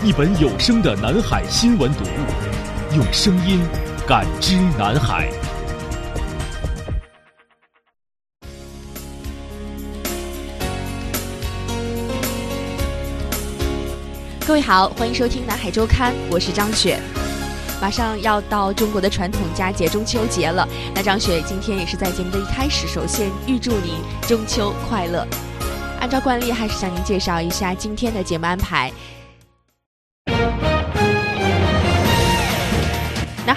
一本有声的南海新闻读物，用声音感知南海。各位好，欢迎收听南海周刊，我是张雪。马上要到中国的传统佳节中秋节了，那张雪今天也是在节目的一开始，首先预祝您中秋快乐。按照惯例，还是向您介绍一下今天的节目安排。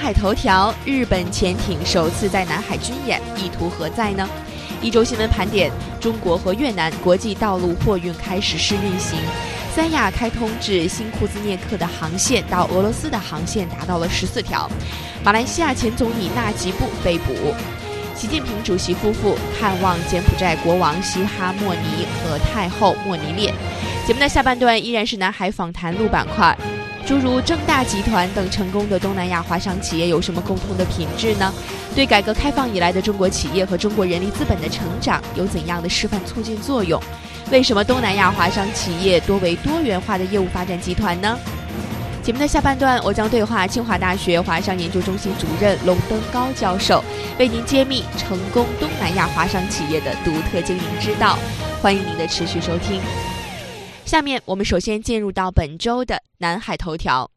海头条：日本潜艇首次在南海军演，意图何在呢？一周新闻盘点：中国和越南国际道路货运开始试运行；三亚开通至新库兹涅克的航线到俄罗斯的航线达到了十四条；马来西亚前总理纳吉布被捕；习近平主席夫妇看望柬埔寨国王西哈莫尼和太后莫尼列。节目的下半段依然是南海访谈录板块。诸如正大集团等成功的东南亚华商企业有什么共同的品质呢？对改革开放以来的中国企业和中国人力资本的成长有怎样的示范促进作用？为什么东南亚华商企业多为多元化的业务发展集团呢？节目的下半段，我将对话清华大学华商研究中心主任龙登高教授，为您揭秘成功东南亚华商企业的独特经营之道。欢迎您的持续收听。下面我们首先进入到本周的南海头条，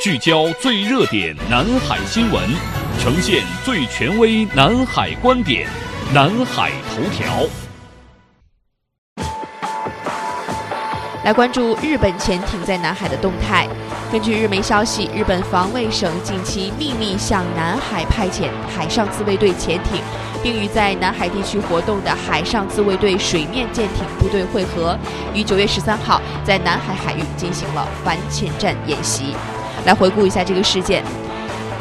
聚焦最热点南海新闻，呈现最权威南海观点，南海头条。来关注日本潜艇在南海的动态。根据日媒消息，日本防卫省近期秘密向南海派遣海上自卫队潜艇。并与在南海地区活动的海上自卫队水面舰艇部队会合，于九月十三号在南海海域进行了反潜战演习。来回顾一下这个事件。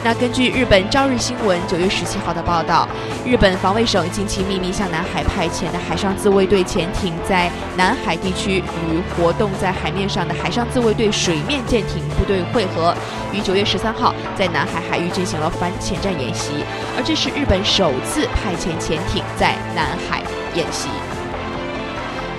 那根据日本朝日新闻九月十七号的报道，日本防卫省近期秘密向南海派遣的海上自卫队潜艇，在南海地区与活动在海面上的海上自卫队水面舰艇部队会合，于九月十三号在南海海域进行了反潜战演习，而这是日本首次派遣潜艇在南海演习。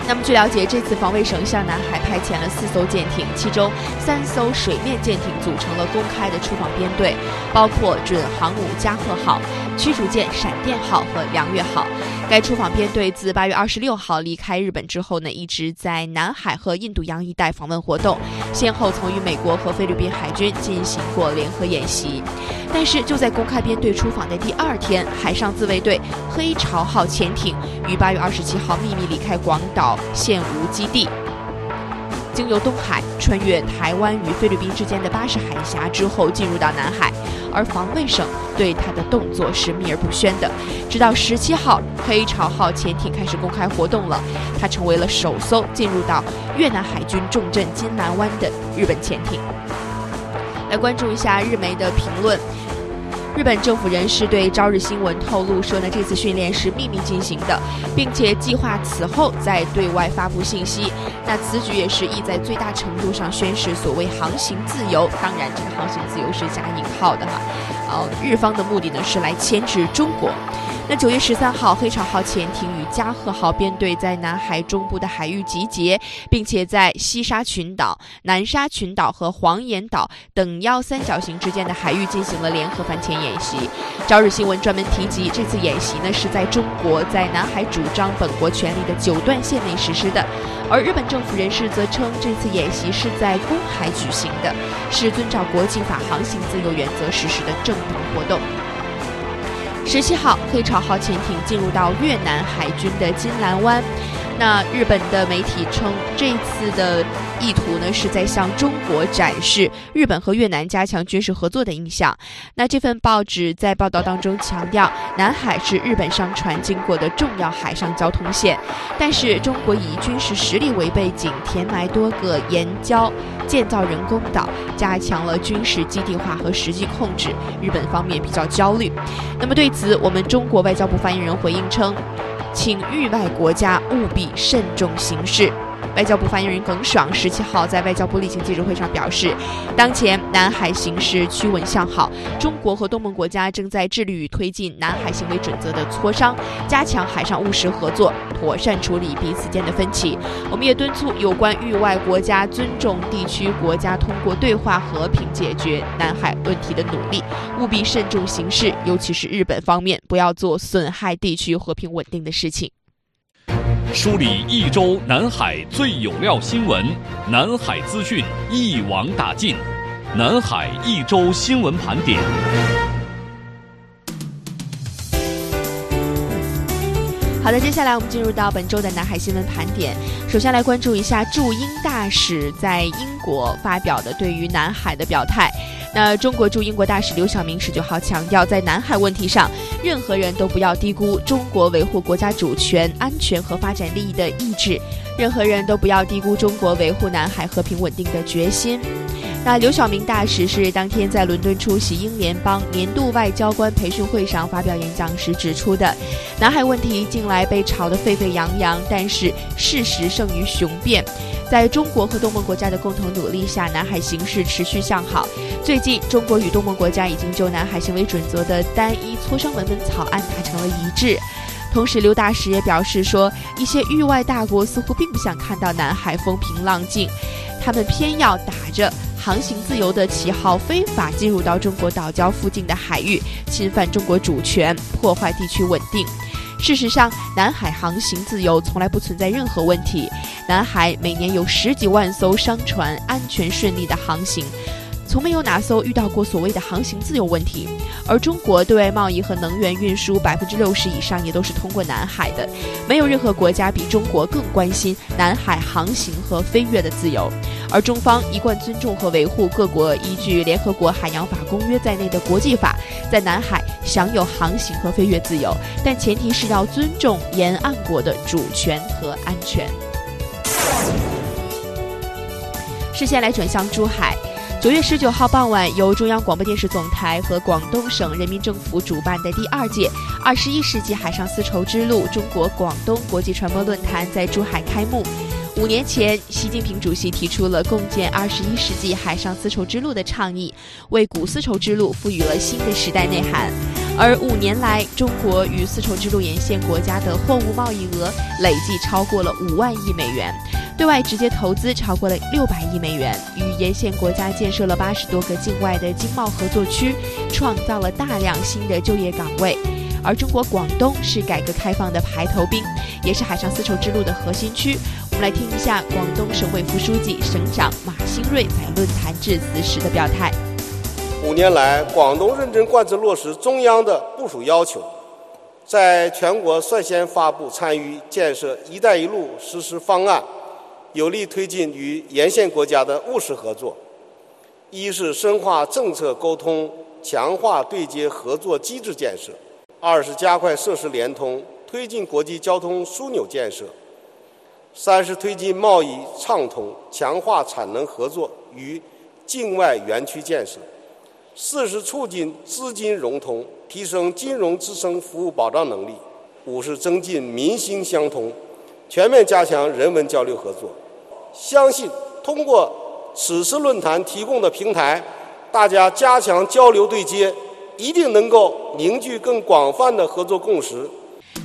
那么据了解，这次防卫省向南海派遣了四艘舰艇，其中三艘水面舰艇组成了公开的出访编队，包括准航母加贺号、驱逐舰闪电号和良月号。该出访编队自八月二十六号离开日本之后呢，一直在南海和印度洋一带访问活动，先后曾与美国和菲律宾海军进行过联合演习。但是就在公开编队出访的第二天，海上自卫队黑潮号潜艇于八月二十七号秘密离开广岛现无基地，经由东海穿越台湾与菲律宾之间的巴士海峡之后进入到南海，而防卫省对他的动作是秘而不宣的。直到十七号，黑潮号潜艇开始公开活动了，它成为了首艘进入到越南海军重镇金兰湾的日本潜艇。来关注一下日媒的评论。日本政府人士对朝日新闻透露说呢，这次训练是秘密进行的，并且计划此后再对外发布信息。那此举也是意在最大程度上宣示所谓航行自由。当然，这个航行自由是加引号的哈。呃，日方的目的呢是来牵制中国。那九月十三号，黑潮号潜艇与加贺号编队在南海中部的海域集结，并且在西沙群岛、南沙群岛和黄岩岛等腰三角形之间的海域进行了联合反潜演习。朝日新闻专门提及，这次演习呢是在中国在南海主张本国权利的九段线内实施的，而日本政府人士则称，这次演习是在公海举行的，是遵照国际法航行自由原则实施的正当活动。十七号，黑潮号潜艇进入到越南海军的金兰湾。那日本的媒体称，这次的意图呢是在向中国展示日本和越南加强军事合作的印象。那这份报纸在报道当中强调，南海是日本商船经过的重要海上交通线，但是中国以军事实力为背景，填埋多个岩礁，建造人工岛，加强了军事基地化和实际控制，日本方面比较焦虑。那么对此，我们中国外交部发言人回应称。请域外国家务必慎重行事。外交部发言人耿爽十七号在外交部例行记者会上表示，当前南海形势趋稳向好，中国和东盟国家正在致力于推进南海行为准则的磋商，加强海上务实合作，妥善处理彼此间的分歧。我们也敦促有关域外国家尊重地区国家通过对话和平解决南海问题的努力，务必慎重行事，尤其是日本方面，不要做损害地区和平稳定的事情。梳理一周南海最有料新闻，南海资讯一网打尽，南海一周新闻盘点。好的，接下来我们进入到本周的南海新闻盘点。首先来关注一下驻英大使在英国发表的对于南海的表态。那中国驻英国大使刘晓明十九号强调，在南海问题上，任何人都不要低估中国维护国家主权、安全和发展利益的意志，任何人都不要低估中国维护南海和平稳定的决心。那刘晓明大使是当天在伦敦出席英联邦年度外交官培训会上发表演讲时指出的，南海问题近来被炒得沸沸扬扬，但是事实胜于雄辩。在中国和东盟国家的共同努力下，南海形势持续向好。最近，中国与东盟国家已经就南海行为准则的单一磋商文本草案达成了一致。同时，刘大使也表示说，一些域外大国似乎并不想看到南海风平浪静，他们偏要打着航行自由的旗号，非法进入到中国岛礁附近的海域，侵犯中国主权，破坏地区稳定。事实上，南海航行自由从来不存在任何问题。南海每年有十几万艘商船安全顺利的航行，从没有哪艘遇到过所谓的航行自由问题。而中国对外贸易和能源运输百分之六十以上也都是通过南海的，没有任何国家比中国更关心南海航行和飞越的自由。而中方一贯尊重和维护各国依据联合国海洋法公约在内的国际法，在南海享有航行和飞越自由，但前提是要尊重沿岸国的主权和安全。视线来转向珠海。九月十九号傍晚，由中央广播电视总台和广东省人民政府主办的第二届“二十一世纪海上丝绸之路中国广东国际传播论坛”在珠海开幕。五年前，习近平主席提出了共建二十一世纪海上丝绸之路的倡议，为古丝绸之路赋予了新的时代内涵。而五年来，中国与丝绸之路沿线国家的货物贸易额累计超过了五万亿美元。对外直接投资超过了六百亿美元，与沿线国家建设了八十多个境外的经贸合作区，创造了大量新的就业岗位。而中国广东是改革开放的排头兵，也是海上丝绸之路的核心区。我们来听一下广东省委副书记、省长马兴瑞在论坛致辞时的表态。五年来，广东认真贯彻落实中央的部署要求，在全国率先发布参与建设“一带一路”实施方案。有力推进与沿线国家的务实合作，一是深化政策沟通，强化对接合作机制建设；二是加快设施联通，推进国际交通枢纽建设；三是推进贸易畅通，强化产能合作与境外园区建设；四是促进资金融通，提升金融支撑服务保障能力；五是增进民心相通。全面加强人文交流合作，相信通过此次论坛提供的平台，大家加强交流对接，一定能够凝聚更广泛的合作共识。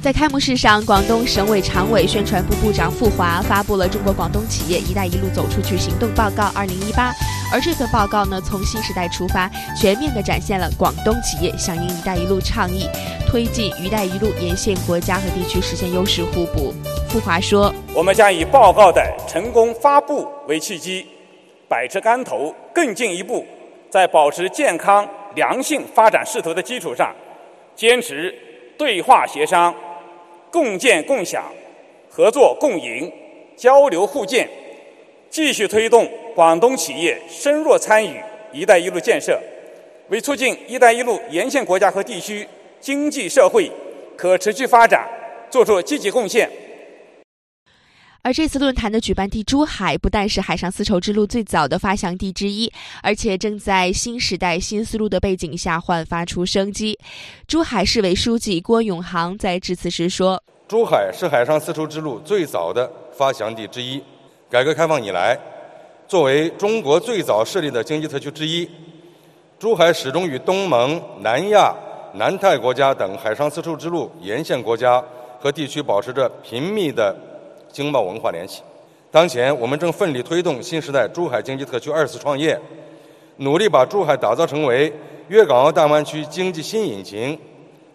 在开幕式上，广东省委常委、宣传部部长傅华发布了中国广东企业“一带一路”走出去行动报告二零一八。而这份报告呢，从新时代出发，全面地展现了广东企业响应“一带一路”倡议，推进“一带一路”沿线国家和地区实现优势互补。傅华说：“我们将以报告的成功发布为契机，百尺竿头，更进一步，在保持健康良性发展势头的基础上，坚持对话协商。”共建共享、合作共赢、交流互鉴，继续推动广东企业深入参与“一带一路”建设，为促进“一带一路”沿线国家和地区经济社会可持续发展做出积极贡献。而这次论坛的举办地珠海，不但是海上丝绸之路最早的发祥地之一，而且正在新时代新思路的背景下焕发出生机。珠海市委书记郭永航在致辞时说：“珠海是海上丝绸之路最早的发祥地之一。改革开放以来，作为中国最早设立的经济特区之一，珠海始终与东盟、南亚、南太国家等海上丝绸之路沿线国家和地区保持着频密的。”经贸文化联系。当前，我们正奋力推动新时代珠海经济特区二次创业，努力把珠海打造成为粤港澳大湾区经济新引擎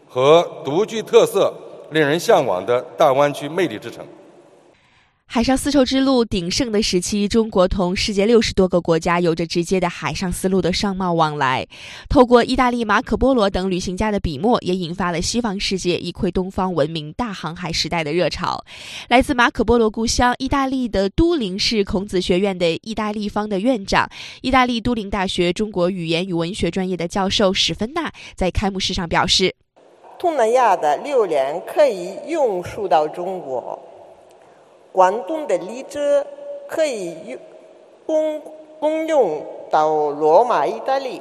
和独具特色、令人向往的大湾区魅力之城。海上丝绸之路鼎盛的时期，中国同世界六十多个国家有着直接的海上丝路的商贸往来。透过意大利马可波罗等旅行家的笔墨，也引发了西方世界一窥东方文明大航海时代的热潮。来自马可波罗故乡意大利的都灵市孔子学院的意大利方的院长、意大利都灵大学中国语言与文学专业的教授史芬纳在开幕式上表示：“东南亚的榴莲可以运输到中国。”广东的荔枝可以用公公用到罗马、意大利，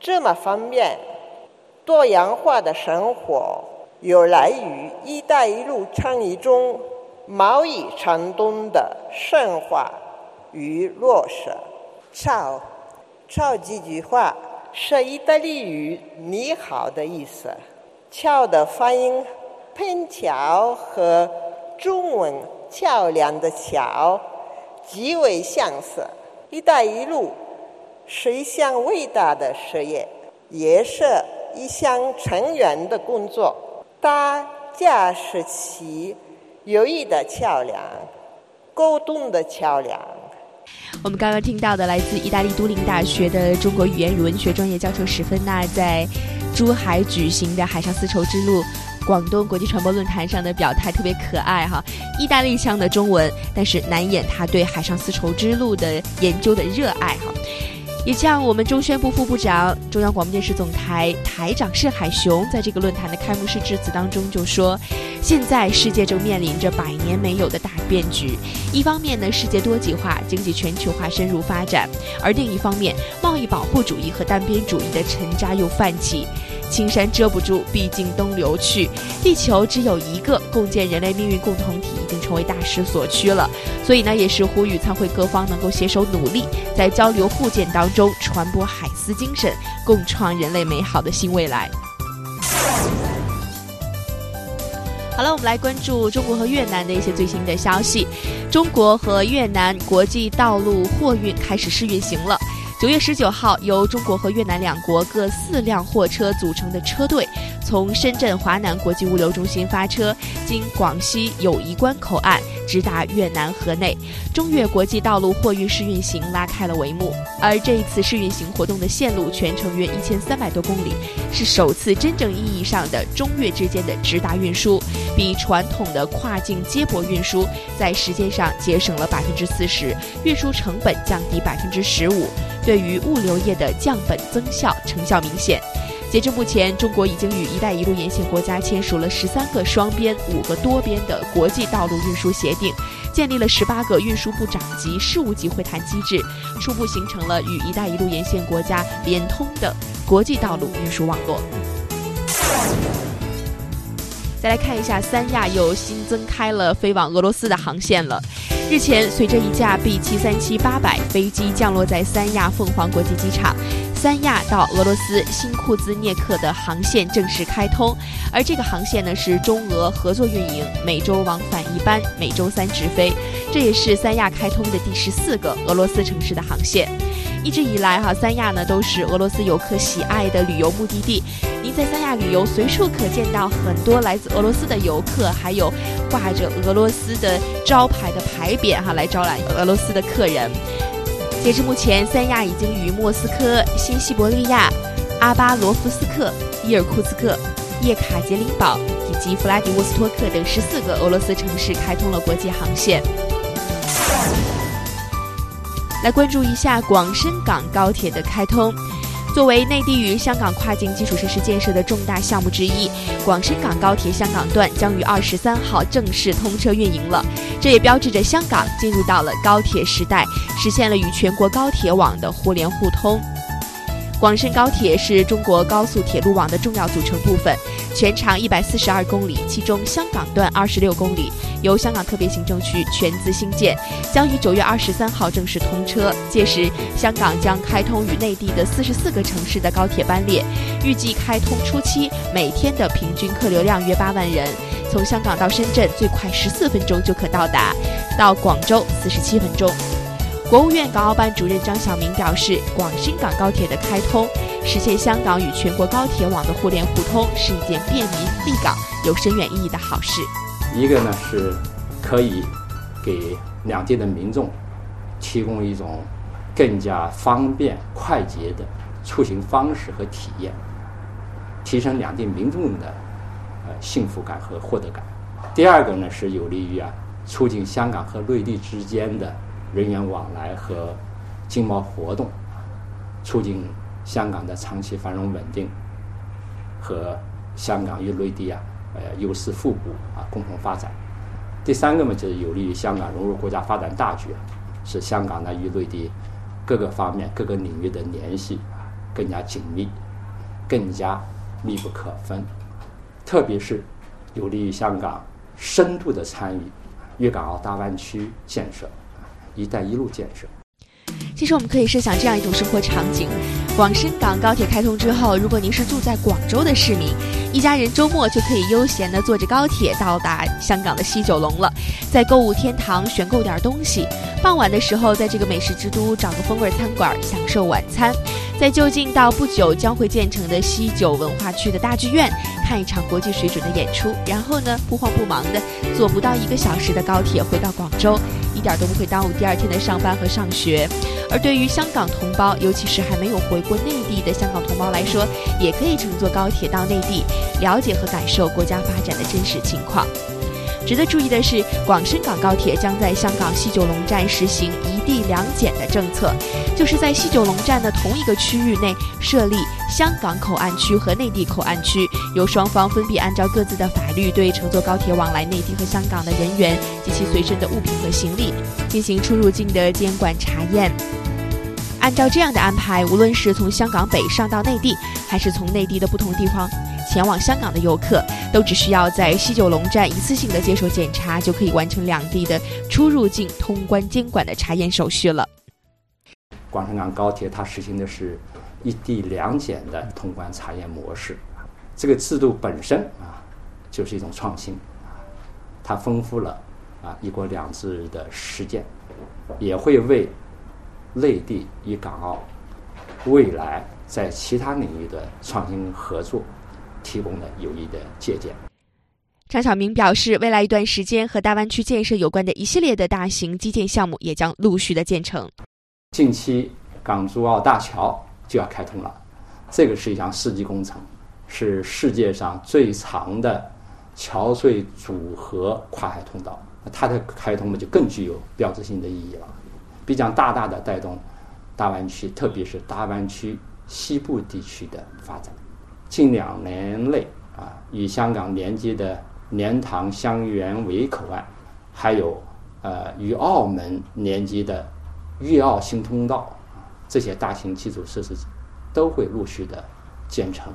这么方便。多样化的生活有赖于“一带一路”倡议中贸易畅通的深化与落实。超超几句话是意大利语“你好”的意思。俏的发音偏桥和中文。桥梁的桥极为相似。“一带一路”是一项伟大的事业，也是一项成员的工作。大家是其友谊的桥梁，沟通的桥梁。我们刚刚听到的，来自意大利都灵大学的中国语言与文学专业教授史芬纳在珠海举行的海上丝绸之路。广东国际传播论坛上的表态特别可爱哈，意大利腔的中文，但是难掩他对海上丝绸之路的研究的热爱哈。也像我们中宣部副部长、中央广播电视总台台长释海雄在这个论坛的开幕式致辞当中就说，现在世界正面临着百年没有的大变局，一方面呢，世界多极化、经济全球化深入发展，而另一方面，贸易保护主义和单边主义的沉渣又泛起。青山遮不住，毕竟东流去。地球只有一个，共建人类命运共同体已经成为大势所趋了。所以呢，也是呼吁参会各方能够携手努力，在交流互鉴当中传播海思精神，共创人类美好的新未来。好了，我们来关注中国和越南的一些最新的消息。中国和越南国际道路货运开始试运行了。九月十九号，由中国和越南两国各四辆货车组成的车队，从深圳华南国际物流中心发车，经广西友谊关口岸直达越南河内，中越国际道路货运试运行拉开了帷幕。而这一次试运行活动的线路全程约一千三百多公里，是首次真正意义上的中越之间的直达运输，比传统的跨境接驳运输在时间上节省了百分之四十，运输成本降低百分之十五。对于物流业的降本增效成效明显。截至目前，中国已经与“一带一路”沿线国家签署了十三个双边、五个多边的国际道路运输协定，建立了十八个运输部长级、事务级会谈机制，初步形成了与“一带一路”沿线国家联通的国际道路运输网络。再来看一下，三亚又新增开了飞往俄罗斯的航线了。日前，随着一架 B 七三七八百飞机降落在三亚凤凰国际机场。三亚到俄罗斯新库兹涅克的航线正式开通，而这个航线呢是中俄合作运营，每周往返一班，每周三直飞。这也是三亚开通的第十四个俄罗斯城市的航线。一直以来，哈三亚呢都是俄罗斯游客喜爱的旅游目的地。您在三亚旅游，随处可见到很多来自俄罗斯的游客，还有挂着俄罗斯的招牌的牌匾，哈来招揽俄罗斯的客人。截至目前，三亚已经与莫斯科、新西伯利亚、阿巴罗夫斯克、伊尔库茨克、叶卡捷琳堡以及弗拉迪沃斯托克等十四个俄罗斯城市开通了国际航线。来关注一下广深港高铁的开通。作为内地与香港跨境基础设施建设的重大项目之一，广深港高铁香港段将于二十三号正式通车运营了。这也标志着香港进入到了高铁时代，实现了与全国高铁网的互联互通。广深高铁是中国高速铁路网的重要组成部分，全长一百四十二公里，其中香港段二十六公里，由香港特别行政区全资兴建，将于九月二十三号正式通车。届时，香港将开通与内地的四十四个城市的高铁班列，预计开通初期每天的平均客流量约八万人。从香港到深圳最快十四分钟就可到达，到广州四十七分钟。国务院港澳办主任张晓明表示，广深港高铁的开通，实现香港与全国高铁网的互联互通，是一件便民利港、有深远意义的好事。一个呢是可以给两地的民众提供一种更加方便快捷的出行方式和体验，提升两地民众的呃幸福感和获得感。第二个呢是有利于啊促进香港和内地之间的。人员往来和经贸活动，促进香港的长期繁荣稳定和香港与内地啊，呃，优势互补啊，共同发展。第三个嘛，就是有利于香港融入国家发展大局，使香港呢与内地各个方面、各个领域的联系更加紧密、更加密不可分。特别是有利于香港深度的参与粤港澳大湾区建设。“一带一路”建设。其实我们可以设想这样一种生活场景：广深港高铁开通之后，如果您是住在广州的市民，一家人周末就可以悠闲地坐着高铁到达香港的西九龙了，在购物天堂选购点东西，傍晚的时候在这个美食之都找个风味餐馆享受晚餐，在就近到不久将会建成的西九文化区的大剧院看一场国际水准的演出，然后呢不慌不忙地坐不到一个小时的高铁回到广州。一点都不会耽误第二天的上班和上学，而对于香港同胞，尤其是还没有回过内地的香港同胞来说，也可以乘坐高铁到内地，了解和感受国家发展的真实情况。值得注意的是，广深港高铁将在香港西九龙站实行一地两检的政策，就是在西九龙站的同一个区域内设立香港口岸区和内地口岸区，由双方分别按照各自的法律对乘坐高铁往来内地和香港的人员及其随身的物品和行李进行出入境的监管查验。按照这样的安排，无论是从香港北上到内地，还是从内地的不同地方。前往香港的游客都只需要在西九龙站一次性的接受检查，就可以完成两地的出入境通关监管的查验手续了。广深港高铁它实行的是一地两检的通关查验模式，这个制度本身啊就是一种创新，它丰富了啊一国两制的实践，也会为内地与港澳未来在其他领域的创新合作。提供了有益的借鉴。张晓明表示，未来一段时间和大湾区建设有关的一系列的大型基建项目也将陆续的建成。近期港珠澳大桥就要开通了，这个是一项世纪工程，是世界上最长的桥隧组合跨海通道。它的开通呢，就更具有标志性的意义了，必将大大的带动大湾区，特别是大湾区西部地区的发展。近两年内啊，与香港连接的莲塘香园围口岸，还有呃与澳门连接的粤澳新通道，这些大型基础设施都会陆续的建成。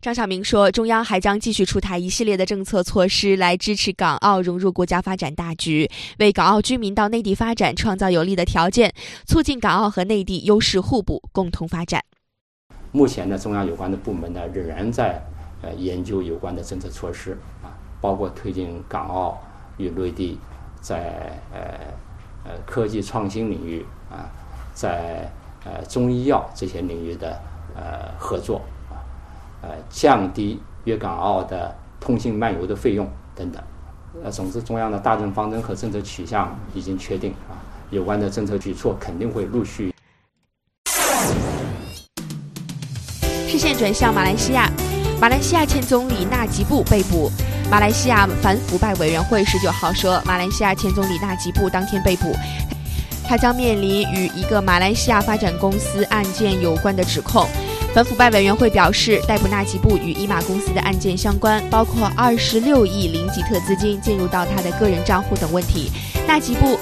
张晓明说，中央还将继续出台一系列的政策措施，来支持港澳融入国家发展大局，为港澳居民到内地发展创造有利的条件，促进港澳和内地优势互补，共同发展。目前呢，中央有关的部门呢仍然在呃研究有关的政策措施啊，包括推进港澳与内地在呃呃科技创新领域啊，在呃中医药这些领域的呃合作啊，呃降低粤港澳的通信漫游的费用等等。呃，总之，中央的大政方针和政策取向已经确定啊，有关的政策举措肯定会陆续。转向马来西亚，马来西亚前总理纳吉布被捕。马来西亚反腐败委员会十九号说，马来西亚前总理纳吉布当天被捕，他将面临与一个马来西亚发展公司案件有关的指控。反腐败委员会表示，逮捕纳吉布与伊马公司的案件相关，包括二十六亿林吉特资金进入到他的个人账户等问题。纳吉布，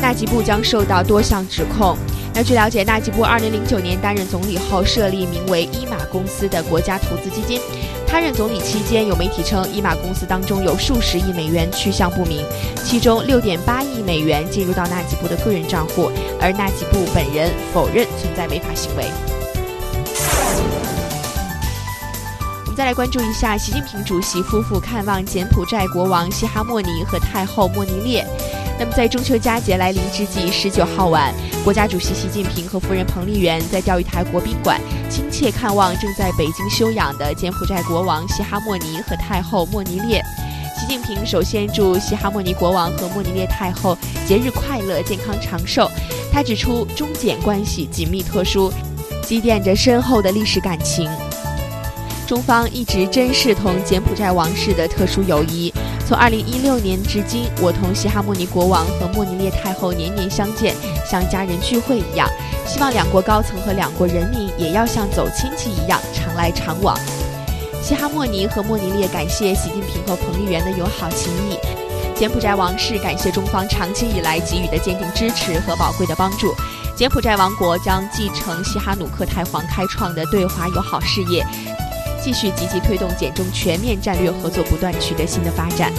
纳吉布将受到多项指控。那据了解，纳吉布二零零九年担任总理后，设立名为伊马公司的国家投资基金。他任总理期间，有媒体称伊马公司当中有数十亿美元去向不明，其中六点八亿美元进入到纳吉布的个人账户，而纳吉布本人否认存在违法行为。我们再来关注一下习近平主席夫妇看望柬埔寨国王西哈莫尼和太后莫尼列。那么，在中秋佳节来临之际，十九号晚，国家主席习近平和夫人彭丽媛在钓鱼台国宾馆亲切看望正在北京休养的柬埔寨国王西哈莫尼和太后莫尼列。习近平首先祝西哈莫尼国王和莫尼列太后节日快乐、健康长寿。他指出，中柬关系紧密特殊，积淀着深厚的历史感情。中方一直珍视同柬埔寨王室的特殊友谊。从2016年至今，我同西哈莫尼国王和莫尼列太后年年相见，像家人聚会一样。希望两国高层和两国人民也要像走亲戚一样，常来常往。西哈莫尼和莫尼列感谢习近平和彭丽媛的友好情谊。柬埔寨王室感谢中方长期以来给予的坚定支持和宝贵的帮助。柬埔寨王国将继承西哈努克太皇开创的对华友好事业。继续积极推动简中全面战略合作，不断取得新的发展。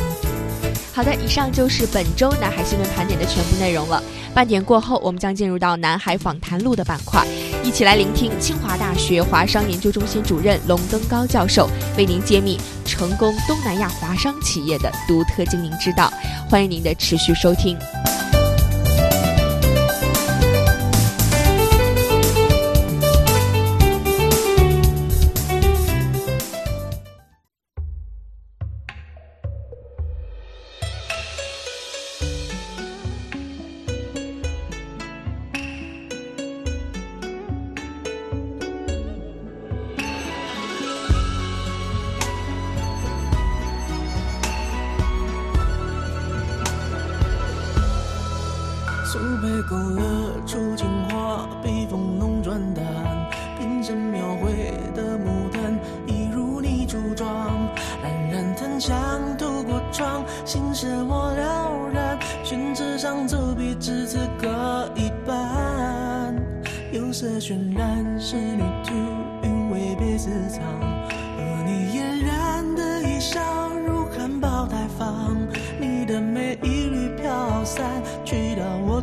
好的，以上就是本周南海新闻盘点的全部内容了。半点过后，我们将进入到南海访谈录的板块，一起来聆听清华大学华商研究中心主任龙登高教授为您揭秘成功东南亚华商企业的独特经营之道。欢迎您的持续收听。素胚勾勒出青花笔锋浓转淡瓶身描绘的牡丹一如你初妆冉冉檀香透过窗心事我了然宣纸上走笔至此搁一半。釉色渲染仕女图韵味被私藏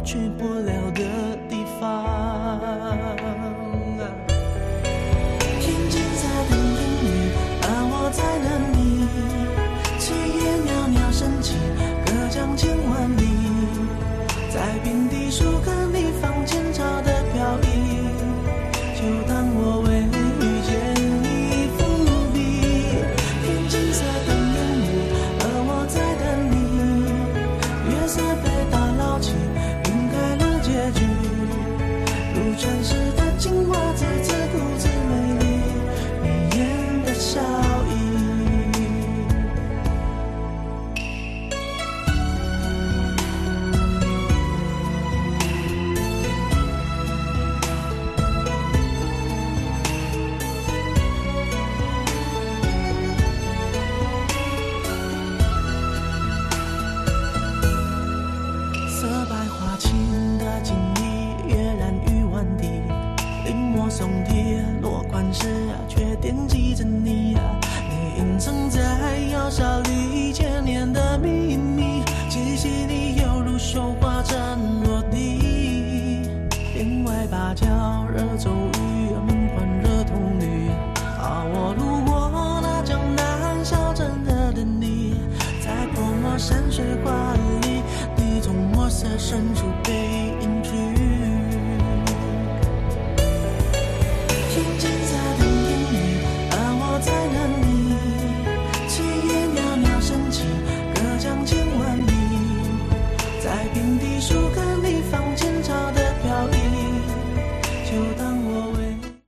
去不了的地方。宋体，落款时却惦记着你。你隐藏在窑纱里千年的秘密，气息你犹如绣花针落地。帘外芭蕉惹骤雨，门环惹铜绿。而我路过那江南小镇的你，在泼墨山水画里，你从墨色深处。